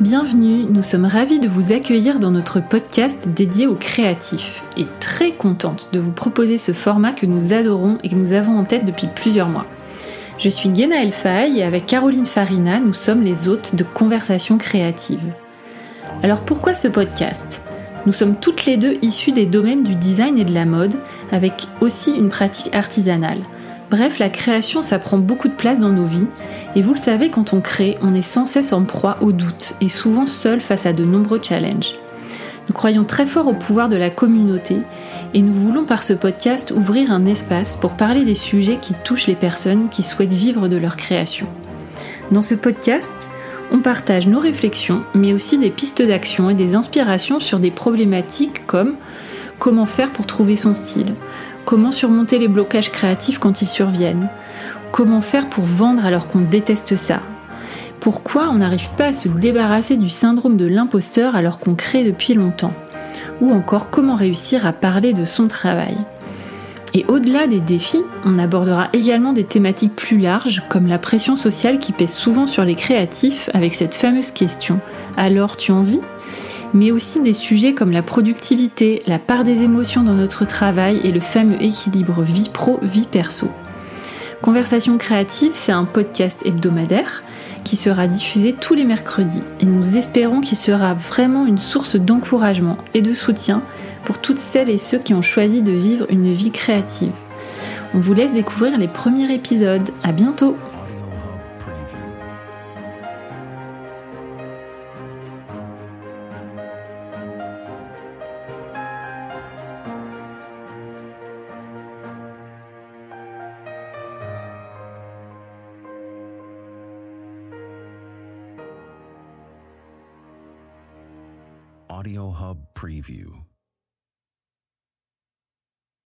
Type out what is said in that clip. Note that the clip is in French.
Bienvenue, nous sommes ravis de vous accueillir dans notre podcast dédié aux créatifs et très contente de vous proposer ce format que nous adorons et que nous avons en tête depuis plusieurs mois. Je suis Guéna Elfay et avec Caroline Farina, nous sommes les hôtes de Conversations créatives. Alors pourquoi ce podcast? Nous sommes toutes les deux issues des domaines du design et de la mode, avec aussi une pratique artisanale. Bref, la création, ça prend beaucoup de place dans nos vies, et vous le savez, quand on crée, on est sans cesse en proie au doute, et souvent seul face à de nombreux challenges. Nous croyons très fort au pouvoir de la communauté, et nous voulons par ce podcast ouvrir un espace pour parler des sujets qui touchent les personnes qui souhaitent vivre de leur création. Dans ce podcast, on partage nos réflexions, mais aussi des pistes d'action et des inspirations sur des problématiques comme comment faire pour trouver son style, Comment surmonter les blocages créatifs quand ils surviennent Comment faire pour vendre alors qu'on déteste ça Pourquoi on n'arrive pas à se débarrasser du syndrome de l'imposteur alors qu'on crée depuis longtemps Ou encore comment réussir à parler de son travail. Et au-delà des défis, on abordera également des thématiques plus larges comme la pression sociale qui pèse souvent sur les créatifs avec cette fameuse question. Alors tu en vis mais aussi des sujets comme la productivité, la part des émotions dans notre travail et le fameux équilibre vie pro-vie perso. Conversation créative, c'est un podcast hebdomadaire qui sera diffusé tous les mercredis et nous espérons qu'il sera vraiment une source d'encouragement et de soutien pour toutes celles et ceux qui ont choisi de vivre une vie créative. On vous laisse découvrir les premiers épisodes. À bientôt! Audio Hub Preview.